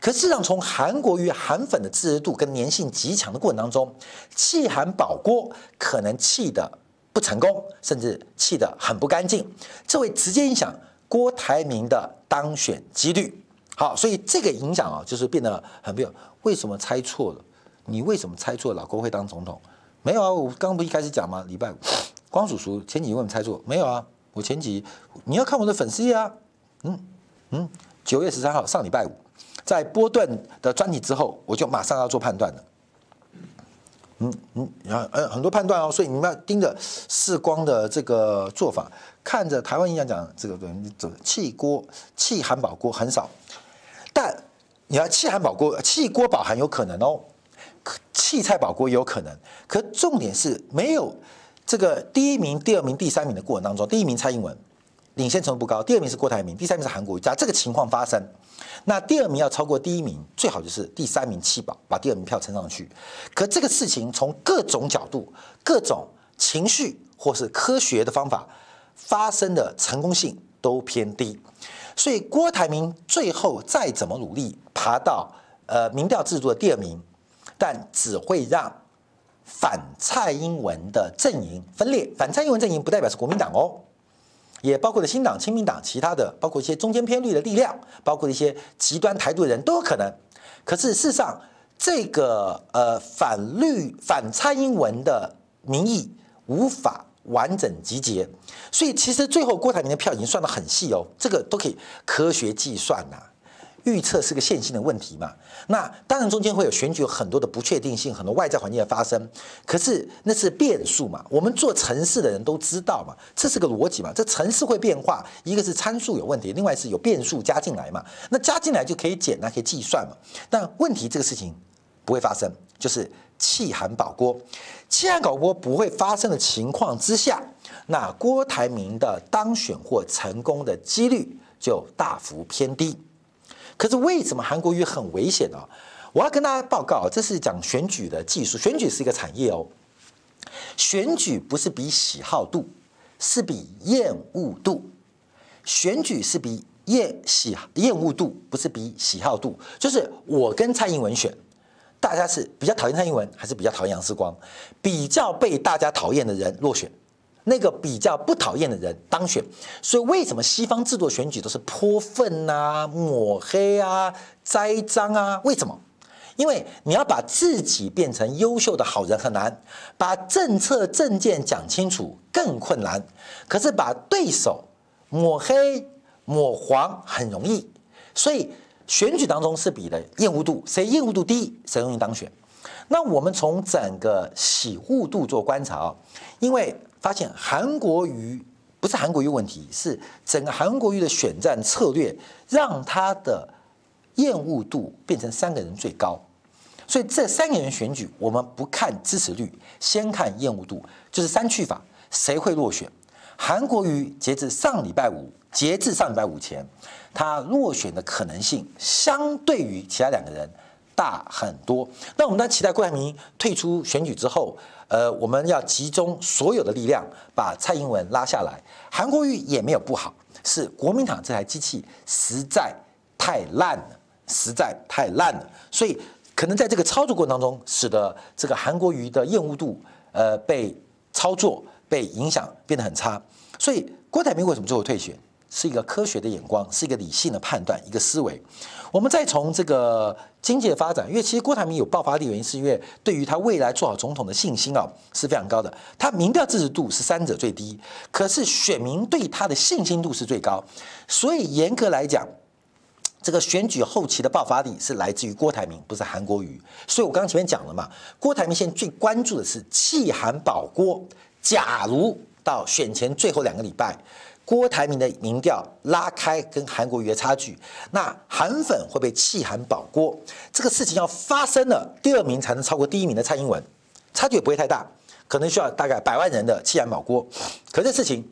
可事实上，从韩国瑜韩粉的支持度跟粘性极强的过程当中，弃韩保郭可能弃得不成功，甚至弃得很不干净，这会直接影响郭台铭的当选几率。好，所以这个影响啊，就是变得很没有。为什么猜错了？你为什么猜错老郭会当总统？没有啊，我刚刚不一开始讲吗？礼拜五，光叔叔前几集为什么猜错？没有啊，我前几你要看我的粉丝页啊。嗯嗯，九月十三号上礼拜五。在波顿的专题之后，我就马上要做判断了。嗯嗯，然后呃很多判断哦，所以你们要盯着世光的这个做法，看着台湾印象讲这个对，你走弃郭弃韩保郭很少，但你要弃韩保郭弃郭保韩有可能哦，弃蔡保郭也有可能。可重点是没有这个第一名、第二名、第三名的过程当中，第一名蔡英文领先程度不高，第二名是郭台铭，第三名是韩国瑜，假如这个情况发生。那第二名要超过第一名，最好就是第三名弃保，把第二名票撑上去。可这个事情从各种角度、各种情绪或是科学的方法发生的成功性都偏低。所以郭台铭最后再怎么努力爬到呃民调制度的第二名，但只会让反蔡英文的阵营分裂。反蔡英文阵营不代表是国民党哦。也包括了新党、亲民党，其他的包括一些中间偏绿的力量，包括一些极端台独的人都有可能。可是事实上，这个呃反绿、反蔡英文的民意无法完整集结，所以其实最后郭台铭的票已经算得很细哦，这个都可以科学计算呐、预测是个线性的问题嘛。那当然中间会有选举有很多的不确定性，很多外在环境的发生。可是那是变数嘛。我们做城市的人都知道嘛，这是个逻辑嘛。这城市会变化，一个是参数有问题，另外是有变数加进来嘛。那加进来就可以减，那可以计算嘛。但问题这个事情不会发生，就是气寒保锅。弃韩保郭不会发生的情况之下，那郭台铭的当选或成功的几率就大幅偏低。可是为什么韩国瑜很危险呢？我要跟大家报告，这是讲选举的技术，选举是一个产业哦。选举不是比喜好度，是比厌恶度。选举是比厌喜厌恶度，不是比喜好度。就是我跟蔡英文选。大家是比较讨厌蔡英文，还是比较讨厌杨世光？比较被大家讨厌的人落选，那个比较不讨厌的人当选。所以为什么西方制度选举都是泼粪啊、抹黑啊、栽赃啊？为什么？因为你要把自己变成优秀的好人很难，把政策政见讲清楚更困难。可是把对手抹黑抹黄很容易，所以。选举当中是比的厌恶度，谁厌恶度低，谁容易当选。那我们从整个喜恶度做观察啊，因为发现韩国瑜不是韩国瑜问题，是整个韩国瑜的选战策略让他的厌恶度变成三个人最高。所以这三个人选举，我们不看支持率，先看厌恶度，就是删去法，谁会落选？韩国瑜截至上礼拜五，截至上礼拜五前。他落选的可能性相对于其他两个人大很多。那我们在期待郭台铭退出选举之后，呃，我们要集中所有的力量把蔡英文拉下来。韩国瑜也没有不好，是国民党这台机器实在太烂了，实在太烂了。所以可能在这个操作过程当中，使得这个韩国瑜的厌恶度呃被操作被影响变得很差。所以郭台铭为什么最后退选？是一个科学的眼光，是一个理性的判断，一个思维。我们再从这个经济的发展，因为其实郭台铭有爆发力，原因是因为对于他未来做好总统的信心啊是非常高的。他民调支持度是三者最低，可是选民对他的信心度是最高。所以严格来讲，这个选举后期的爆发力是来自于郭台铭，不是韩国瑜。所以我刚刚前面讲了嘛，郭台铭现在最关注的是弃韩保郭。假如到选前最后两个礼拜。郭台铭的民调拉开跟韩国瑜的差距，那韩粉会被弃韩保郭，这个事情要发生了，第二名才能超过第一名的蔡英文，差距也不会太大，可能需要大概百万人的弃韩保郭，可这事情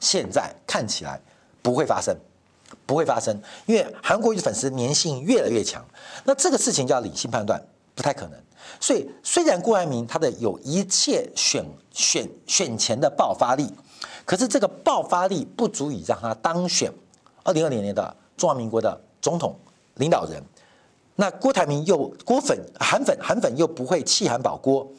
现在看起来不会发生，不会发生，因为韩国瑜的粉丝粘性越来越强，那这个事情叫理性判断，不太可能。所以虽然郭台铭他的有一切选选选前的爆发力。可是这个爆发力不足以让他当选二零二零年的中华民国的总统领导人。那郭台铭又郭粉韩粉韩粉又不会弃韩保郭，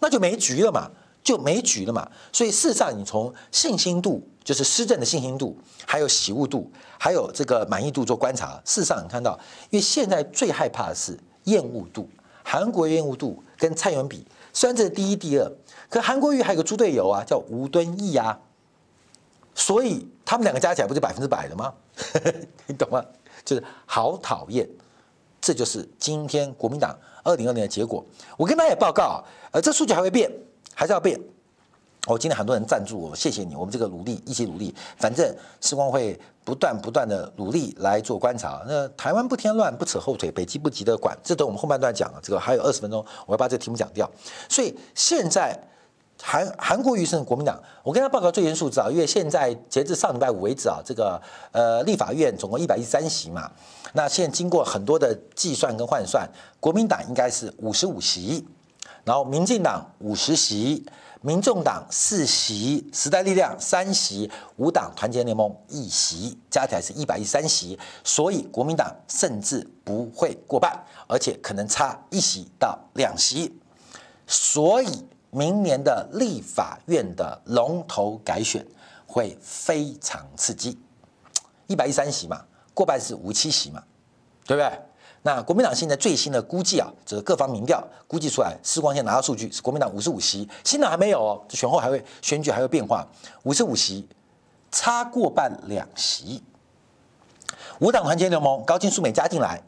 那就没局了嘛，就没局了嘛。所以事实上，你从信心度，就是施政的信心度，还有喜恶度，还有这个满意度做观察，事实上你看到，因为现在最害怕的是厌恶度，韩国厌恶度跟蔡英文比，虽然这是第一第二，可韩国瑜还有个猪队友啊，叫吴敦义啊。所以他们两个加起来不就百分之百了吗？你懂吗？就是好讨厌，这就是今天国民党二零二零的结果。我跟大家也报告啊，呃，这数据还会变，还是要变。我、今天很多人赞助我，谢谢你，我们这个努力一起努力。反正时光会不断不断的努力来做观察。那台湾不添乱，不扯后腿，北极不急着管，这等我们后半段讲啊。这个还有二十分钟，我要把这个题目讲掉。所以现在。韩韩国瑜是国民党，我跟他报告最新数字啊，因为现在截至上礼拜五为止啊，这个呃立法院总共一百一十三席嘛，那现在经过很多的计算跟换算，国民党应该是五十五席，然后民进党五十席，民众党四席，时代力量三席，五党团结联盟一席，加起来是一百一十三席，所以国民党甚至不会过半，而且可能差一席到两席，所以。明年的立法院的龙头改选会非常刺激，一百一三席嘛，过半是五七席嘛，对不对？那国民党现在最新的估计啊，这个各方民调估计出来，时光线拿到数据是国民党五十五席，新党还没有哦，这选后还会选举还会变化，五十五席差过半两席，五党团结联盟高金素梅加进来，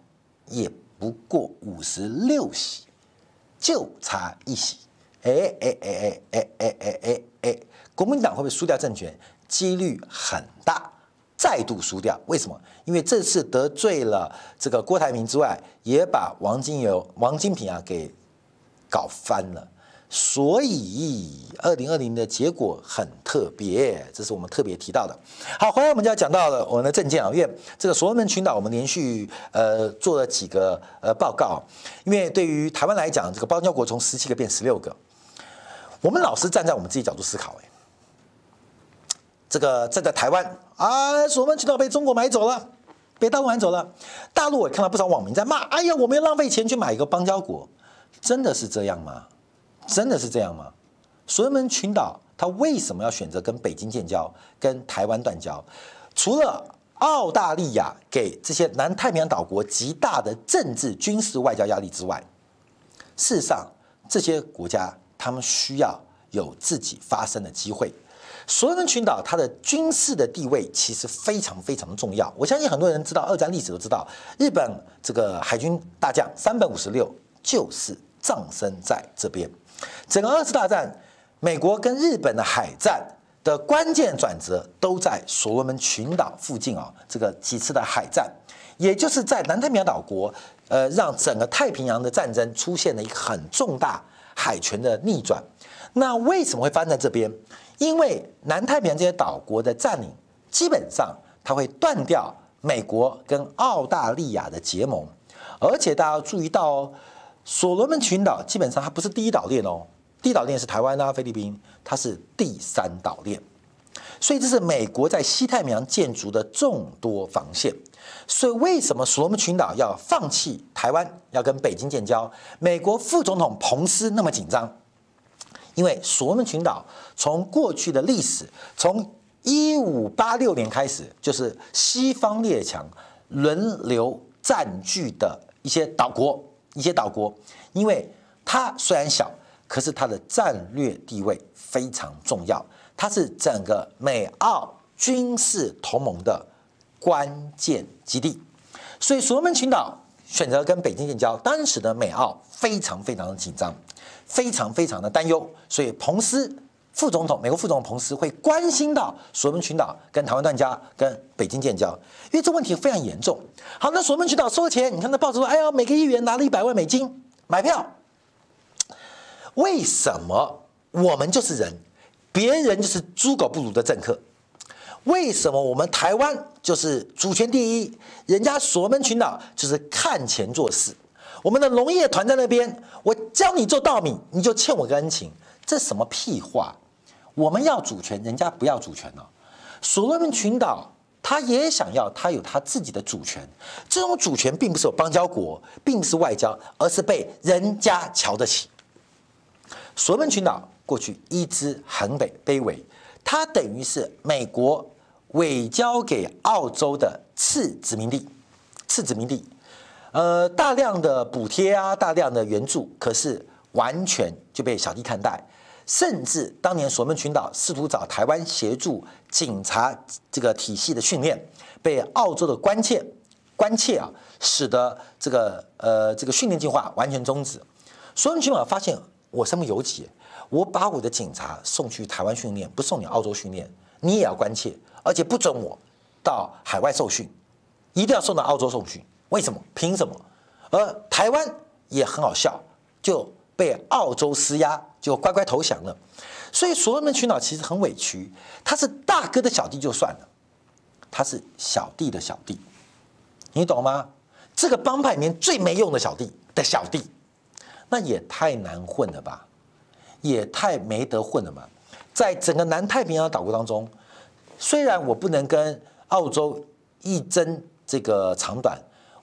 也不过五十六席，就差一席。哎哎哎哎哎哎哎哎，国民党会不会输掉政权？几率很大，再度输掉。为什么？因为这次得罪了这个郭台铭之外，也把王金友、王金平啊给搞翻了。所以，二零二零的结果很特别，这是我们特别提到的。好，回来我们就要讲到了我们的政见啊，因为这个所罗门群岛，我们连续呃做了几个呃报告，因为对于台湾来讲，这个邦交国从十七个变十六个，我们老是站在我们自己角度思考，哎，这个站在台湾啊，所门群岛被中国买走了，被大陆买走了，大陆我看到不少网民在骂，哎呀，我们要浪费钱去买一个邦交国，真的是这样吗？真的是这样吗？所门群岛它为什么要选择跟北京建交、跟台湾断交？除了澳大利亚给这些南太平洋岛国极大的政治、军事、外交压力之外，事实上这些国家他们需要有自己发声的机会。所罗门群岛它的军事的地位其实非常非常的重要。我相信很多人知道二战历史都知道，日本这个海军大将山本五十六就是葬身在这边。整个二次大战，美国跟日本的海战的关键转折都在所罗门群岛附近啊，这个几次的海战，也就是在南太平洋岛国，呃，让整个太平洋的战争出现了一个很重大海权的逆转。那为什么会发生在这边？因为南太平洋这些岛国的占领，基本上它会断掉美国跟澳大利亚的结盟，而且大家要注意到哦。所罗门群岛基本上它不是第一岛链哦，第一岛链是台湾啊、菲律宾，它是第三岛链，所以这是美国在西太平洋建筑的众多防线。所以为什么所罗门群岛要放弃台湾，要跟北京建交？美国副总统彭斯那么紧张，因为所罗门群岛从过去的历史，从一五八六年开始，就是西方列强轮流占据的一些岛国。一些岛国，因为它虽然小，可是它的战略地位非常重要，它是整个美澳军事同盟的关键基地。所以所罗门群岛选择跟北京建交，当时的美澳非常非常的紧张，非常非常的担忧。所以彭斯副总统，美国副总统彭斯会关心到所门群岛跟台湾断交，跟北京建交，因为这问题非常严重。好，那所门群岛收钱，你看那报纸说，哎呀，每个议员拿了一百万美金买票。为什么我们就是人，别人就是猪狗不如的政客？为什么我们台湾就是主权第一，人家所门群岛就是看钱做事？我们的农业团在那边，我教你做稻米，你就欠我个恩情，这什么屁话？我们要主权，人家不要主权了。所罗门群岛。他也想要，他有他自己的主权。这种主权并不是有邦交国，并不是外交，而是被人家瞧得起。所罗门群岛过去一直很卑卑微，它等于是美国委交给澳洲的次殖民地，次殖民地。呃，大量的补贴啊，大量的援助，可是完全就被小弟看待。甚至当年所门群岛试图找台湾协助警察这个体系的训练，被澳洲的关切关切啊，使得这个呃这个训练计划完全终止。所门群岛发现我身不由己，我把我的警察送去台湾训练，不送你澳洲训练，你也要关切，而且不准我到海外受训，一定要送到澳洲受训。为什么？凭什么？而台湾也很好笑，就。被澳洲施压，就乖乖投降了。所以所罗门群岛其实很委屈，他是大哥的小弟就算了，他是小弟的小弟，你懂吗？这个帮派里面最没用的小弟的小弟，那也太难混了吧，也太没得混了嘛。在整个南太平洋岛国当中，虽然我不能跟澳洲一争这个长短，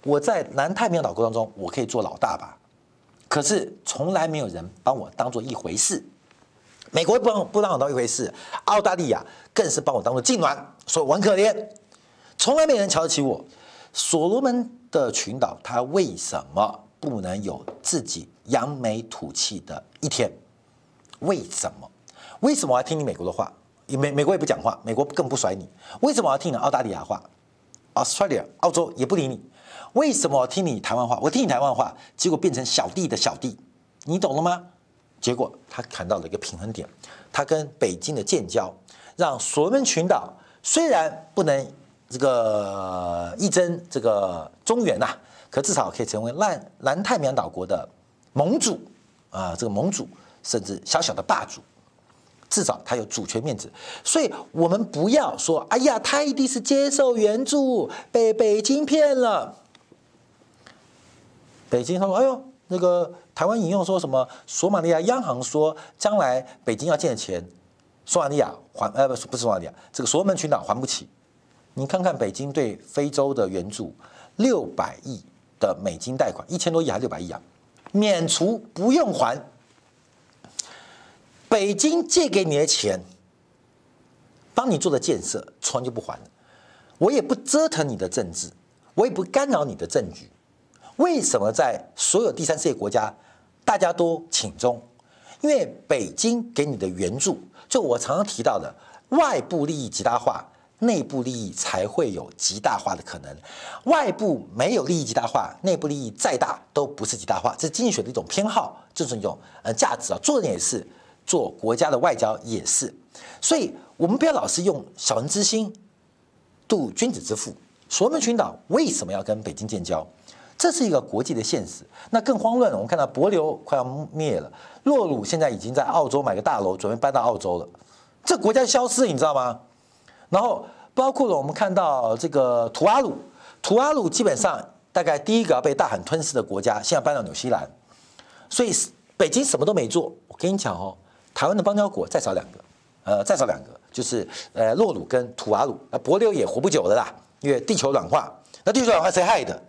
我在南太平洋岛国当中，我可以做老大吧。可是从来没有人把我当做一回事，美国不不让我当一回事，澳大利亚更是把我当做痙攣，所以我很可怜，从来没人瞧得起我。所罗门的群岛，它为什么不能有自己扬眉吐气的一天？为什么？为什么我要听你美国的话？美美国也不讲话，美国更不甩你。为什么我要听你澳大利亚话？Australia 澳洲也不理你。为什么我听你台湾话？我听你台湾话，结果变成小弟的小弟，你懂了吗？结果他谈到了一个平衡点，他跟北京的建交，让所罗门群岛虽然不能这个一争这个中原呐、可至少可以成为南南太平洋岛国的盟主啊，这个盟主甚至小小的霸主，至少他有主权面子。所以我们不要说，哎呀，他一定是接受援助，被北京骗了。北京他说：“哎呦，那个台湾引用说什么？索马利亚央行说，将来北京要借的钱，索马利亚还呃不不是索马利亚，这个所罗门群岛还不起。你看看北京对非洲的援助，六百亿的美金贷款，一千多亿还是六百亿啊？免除不用还。北京借给你的钱，帮你做的建设，突然就不还。我也不折腾你的政治，我也不干扰你的政局。”为什么在所有第三世界国家，大家都请中？因为北京给你的援助，就我常常提到的，外部利益极大化，内部利益才会有极大化的可能。外部没有利益极大化，内部利益再大都不是极大化，这是经济学的一种偏好，就是一种呃价值啊。做人也是，做国家的外交也是。所以，我们不要老是用小人之心度君子之腹。所罗门群岛为什么要跟北京建交？这是一个国际的现实，那更慌乱了。我们看到帛琉快要灭了，洛鲁现在已经在澳洲买个大楼，准备搬到澳洲了。这国家消失，你知道吗？然后包括了我们看到这个图阿鲁，图阿鲁基本上大概第一个要被大海吞噬的国家，现在搬到纽西兰。所以北京什么都没做。我跟你讲哦，台湾的邦交国再少两个，呃，再少两个就是呃洛鲁跟图阿鲁。那帛琉也活不久的啦，因为地球暖化。那地球暖化谁害的？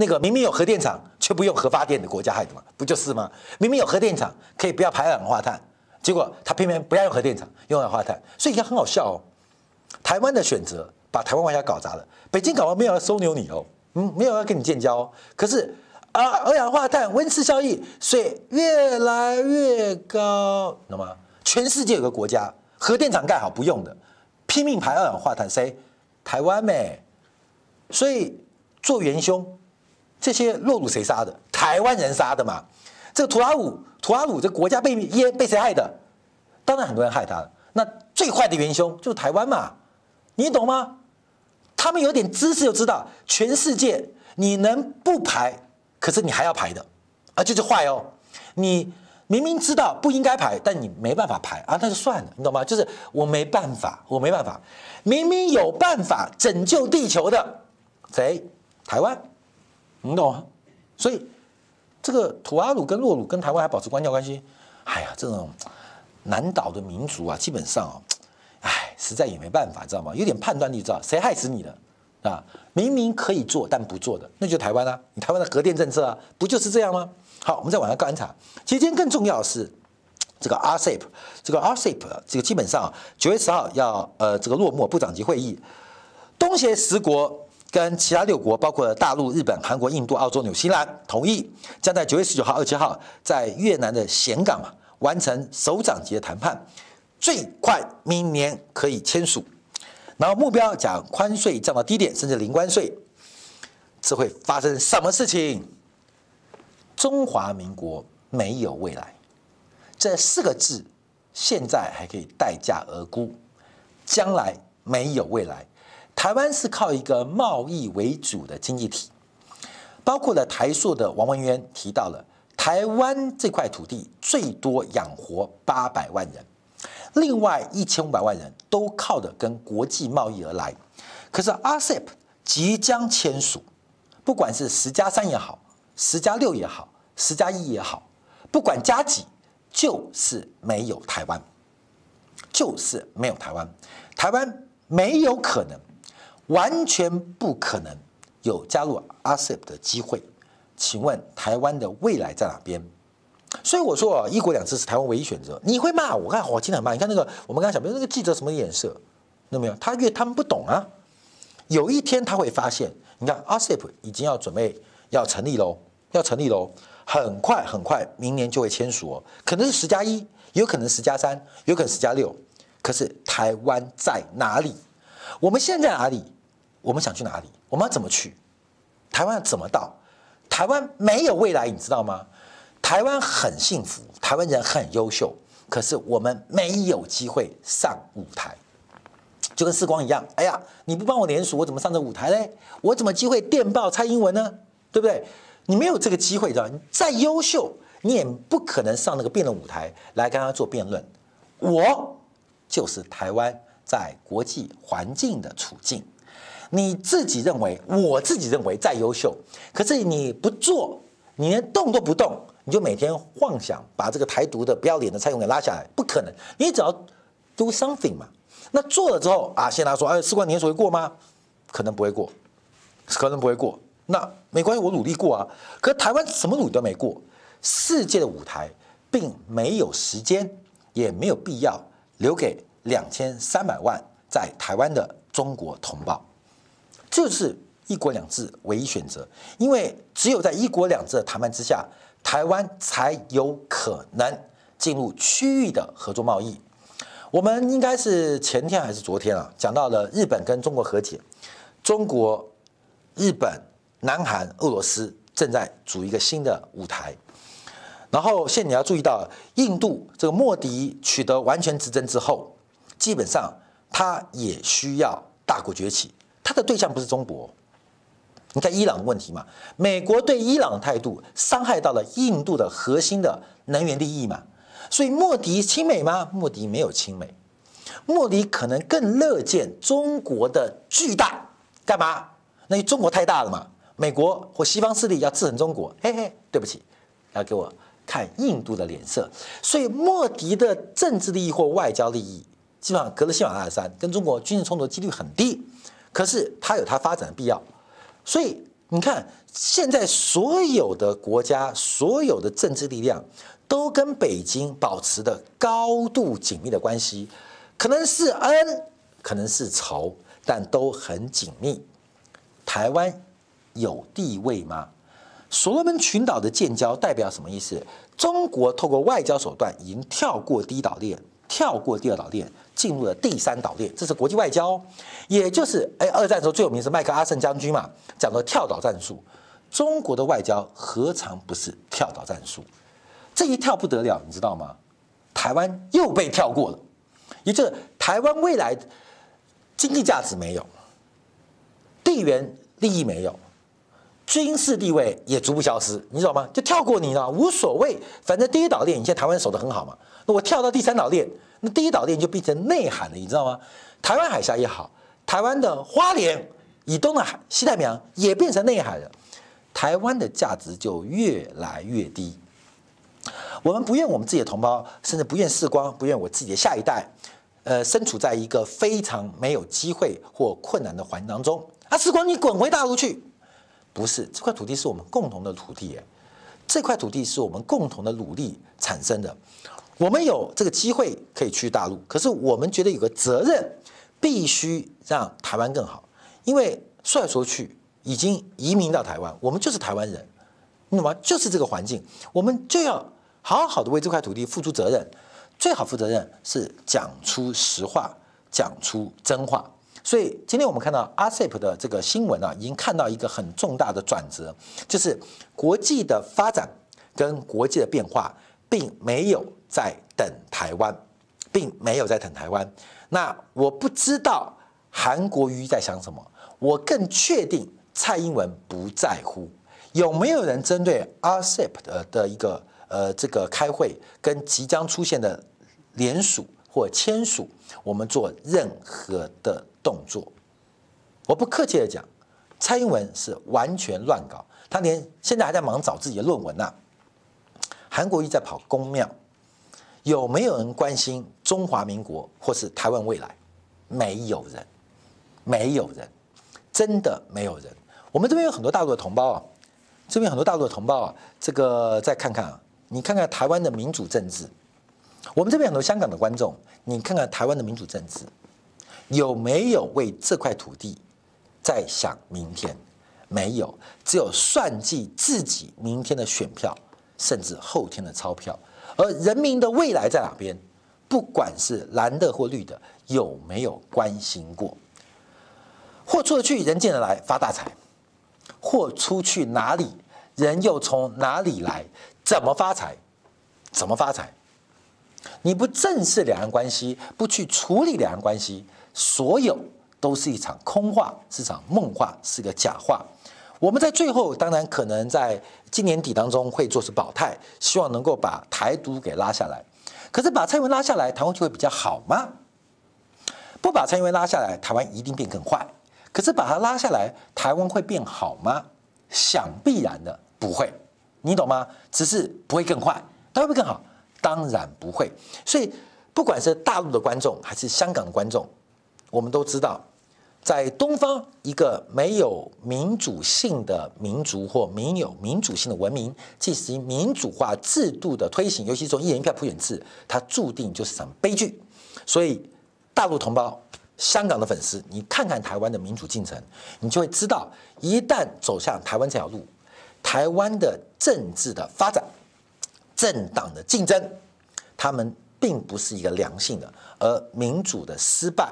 那个明明有核电厂却不用核发电的国家害的嘛，不就是吗？明明有核电厂可以不要排二氧化碳，结果他偏偏不要用核电厂，用二氧化碳，所以你看很好笑哦。台湾的选择把台湾外交搞砸了，北京搞完没有要收留你哦，嗯，没有要跟你建交。可是啊，二氧化碳温室效应，所以越来越高，懂吗？全世界有个国家核电厂盖好不用的，拼命排二氧化碳，谁？台湾没？所以做元凶。这些诺鲁谁杀的？台湾人杀的嘛。这个图瓦鲁，图瓦鲁这国家被淹被谁害的？当然很多人害他了。那最坏的元凶就是台湾嘛，你懂吗？他们有点知识就知道，全世界你能不排，可是你还要排的啊，这就是坏哦。你明明知道不应该排，但你没办法排啊，那就算了，你懂吗？就是我没办法，我没办法。明明有办法拯救地球的，谁？台湾。你懂吗？所以这个土阿鲁跟洛鲁跟台湾还保持官交关系，哎呀，这种南岛的民族啊，基本上哦，哎，实在也没办法，知道吗？有点判断力，知道谁害死你的啊？明明可以做但不做的，那就台湾啊！你台湾的核电政策啊，不就是这样吗？好，我们再往下观察。其实今天更重要的是这个 RCEP，这个 RCEP，这个基本上九月十号要呃这个落幕部长级会议，东协十国。跟其他六国，包括大陆、日本、韩国、印度、澳洲、纽西兰，同意将在九月十九号、二十七号在越南的峴港啊完成首长级的谈判，最快明年可以签署。然后目标讲关税降到低点，甚至零关税。这会发生什么事情？中华民国没有未来，这四个字现在还可以待价而沽，将来没有未来。台湾是靠一个贸易为主的经济体，包括了台塑的王文渊提到了台湾这块土地最多养活八百万人，另外一千五百万人都靠的跟国际贸易而来。可是 RCEP 即将签署，不管是十加三也好，十加六也好，十加一也好，不管加几，就是没有台湾，就是没有台湾，台湾没有可能。完全不可能有加入 RCEP 的机会，请问台湾的未来在哪边？所以我说啊，一国两制是台湾唯一选择。你会骂我，看好听很骂。你看那个我们刚才小朋友那个记者什么颜色，那没有？他越他们不懂啊。有一天他会发现，你看 RCEP 已经要准备要成立喽，要成立喽，很快很快，明年就会签署哦。可能是十加一，有可能十加三，有可能十加六。可是台湾在哪里？我们现在在哪里？我们想去哪里？我们要怎么去？台湾要怎么到？台湾没有未来，你知道吗？台湾很幸福，台湾人很优秀，可是我们没有机会上舞台，就跟世光一样。哎呀，你不帮我联署，我怎么上这舞台嘞？我怎么机会电报蔡英文呢？对不对？你没有这个机会，知道？你再优秀，你也不可能上那个辩论舞台来跟他做辩论。我就是台湾在国际环境的处境。你自己认为，我自己认为再优秀，可是你不做，你连动都不动，你就每天妄想把这个台独的不要脸的蔡英文给拉下来，不可能。你只要 do something 嘛，那做了之后啊，现在说，哎，士官年会过吗？可能不会过，可能不会过。那没关系，我努力过啊。可台湾什么努力都没过，世界的舞台并没有时间，也没有必要留给两千三百万在台湾的中国同胞。就是一国两制唯一选择，因为只有在一国两制的谈判之下，台湾才有可能进入区域的合作贸易。我们应该是前天还是昨天啊，讲到了日本跟中国和解，中国、日本、南韩、俄罗斯正在组一个新的舞台。然后现在你要注意到，印度这个莫迪取得完全执政之后，基本上他也需要大国崛起。他的对象不是中国，你看伊朗的问题嘛？美国对伊朗的态度伤害到了印度的核心的能源利益嘛？所以莫迪亲美吗？莫迪没有亲美，莫迪可能更乐见中国的巨大，干嘛？那因为中国太大了嘛？美国或西方势力要制衡中国，嘿嘿，对不起，要给我看印度的脸色。所以莫迪的政治利益或外交利益，基本上隔着喜马拉雅山，跟中国军事冲突几率很低。可是它有它发展的必要，所以你看，现在所有的国家、所有的政治力量都跟北京保持的高度紧密的关系，可能是恩，可能是仇，但都很紧密。台湾有地位吗？所罗门群岛的建交代表什么意思？中国透过外交手段已经跳过低岛链，跳过第二岛链。进入了第三岛链，这是国际外交，也就是哎，二战时候最有名是麦克阿瑟将军嘛，讲的跳岛战术。中国的外交何尝不是跳岛战术？这一跳不得了，你知道吗？台湾又被跳过了，也就是台湾未来经济价值没有，地缘利益没有，军事地位也逐步消失，你知道吗？就跳过你了，无所谓，反正第一岛链，你现在台湾守得很好嘛，那我跳到第三岛链。那第一岛链就变成内海了，你知道吗？台湾海峡也好，台湾的花莲以东的海、西太平洋也变成内海了，台湾的价值就越来越低。我们不愿我们自己的同胞，甚至不愿世光，不愿我自己的下一代，呃，身处在一个非常没有机会或困难的环境当中。啊，世光，你滚回大陆去！不是，这块土地是我们共同的土地，哎，这块土地是我们共同的努力产生的。我们有这个机会可以去大陆，可是我们觉得有个责任，必须让台湾更好。因为说来说去，已经移民到台湾，我们就是台湾人，你懂吗？就是这个环境，我们就要好好的为这块土地付出责任。最好负责任是讲出实话，讲出真话。所以今天我们看到 RCEP 的这个新闻啊，已经看到一个很重大的转折，就是国际的发展跟国际的变化。并没有在等台湾，并没有在等台湾。那我不知道韩国瑜在想什么，我更确定蔡英文不在乎。有没有人针对 RCEP 的的一个呃这个开会跟即将出现的联署或签署，我们做任何的动作？我不客气的讲，蔡英文是完全乱搞，他连现在还在忙找自己的论文呢、啊。韩国瑜在跑公庙，有没有人关心中华民国或是台湾未来？没有人，没有人，真的没有人。我们这边有很多大陆的同胞啊，这边很多大陆的同胞啊，这个再看看啊，你看看台湾的民主政治。我们这边很多香港的观众，你看看台湾的民主政治，有没有为这块土地在想明天？没有，只有算计自己明天的选票。甚至后天的钞票，而人民的未来在哪边？不管是蓝的或绿的，有没有关心过？货出得去，人进得来，发大财；货出去哪里，人又从哪里来？怎么发财？怎么发财？你不正视两岸关系，不去处理两岸关系，所有都是一场空话，是场梦话，是个假话。我们在最后，当然可能在今年底当中会做出表态，希望能够把台独给拉下来。可是把蔡英文拉下来，台湾就会比较好吗？不把蔡英文拉下来，台湾一定变更坏。可是把它拉下来，台湾会变好吗？想必然的不会，你懂吗？只是不会更坏，它会不会更好？当然不会。所以，不管是大陆的观众还是香港的观众，我们都知道，在东方一个没有民主性的民族或没有民主性的文明进行民主化制度的推行，尤其是从一人一票普选制，它注定就是场悲剧。所以，大陆同胞。香港的粉丝，你看看台湾的民主进程，你就会知道，一旦走向台湾这条路，台湾的政治的发展、政党的竞争，他们并不是一个良性的，而民主的失败，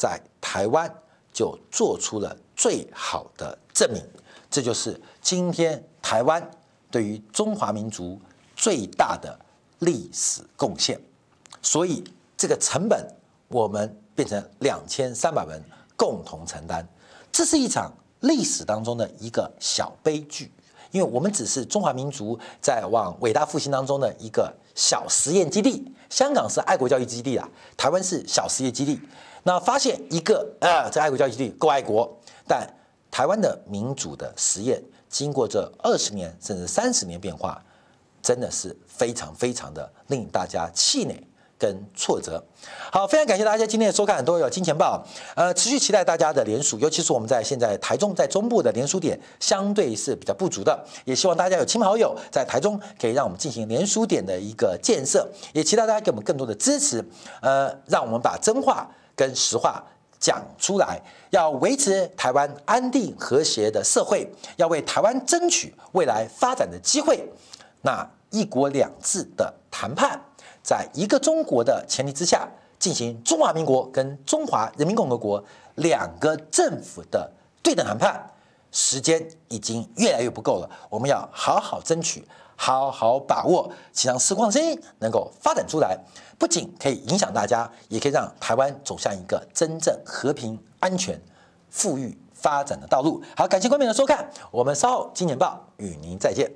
在台湾就做出了最好的证明。这就是今天台湾对于中华民族最大的历史贡献。所以，这个成本我们。变成两千三百人共同承担，这是一场历史当中的一个小悲剧，因为我们只是中华民族在往伟大复兴当中的一个小实验基地。香港是爱国教育基地啊，台湾是小实验基地。那发现一个啊，这爱国教育基地够爱国，但台湾的民主的实验，经过这二十年甚至三十年变化，真的是非常非常的令大家气馁。跟挫折，好，非常感谢大家今天的收看，都有金钱报，呃，持续期待大家的联署，尤其是我们在现在台中在中部的联署点相对是比较不足的，也希望大家有亲朋好友在台中可以让我们进行联署点的一个建设，也期待大家给我们更多的支持，呃，让我们把真话跟实话讲出来，要维持台湾安定和谐的社会，要为台湾争取未来发展的机会，那一国两制的谈判。在一个中国的前提之下，进行中华民国跟中华人民共和国两个政府的对等谈判，时间已经越来越不够了。我们要好好争取，好好把握，希望时光声音能够发展出来，不仅可以影响大家，也可以让台湾走向一个真正和平、安全、富裕发展的道路。好，感谢观众的收看，我们稍后金钱报与您再见。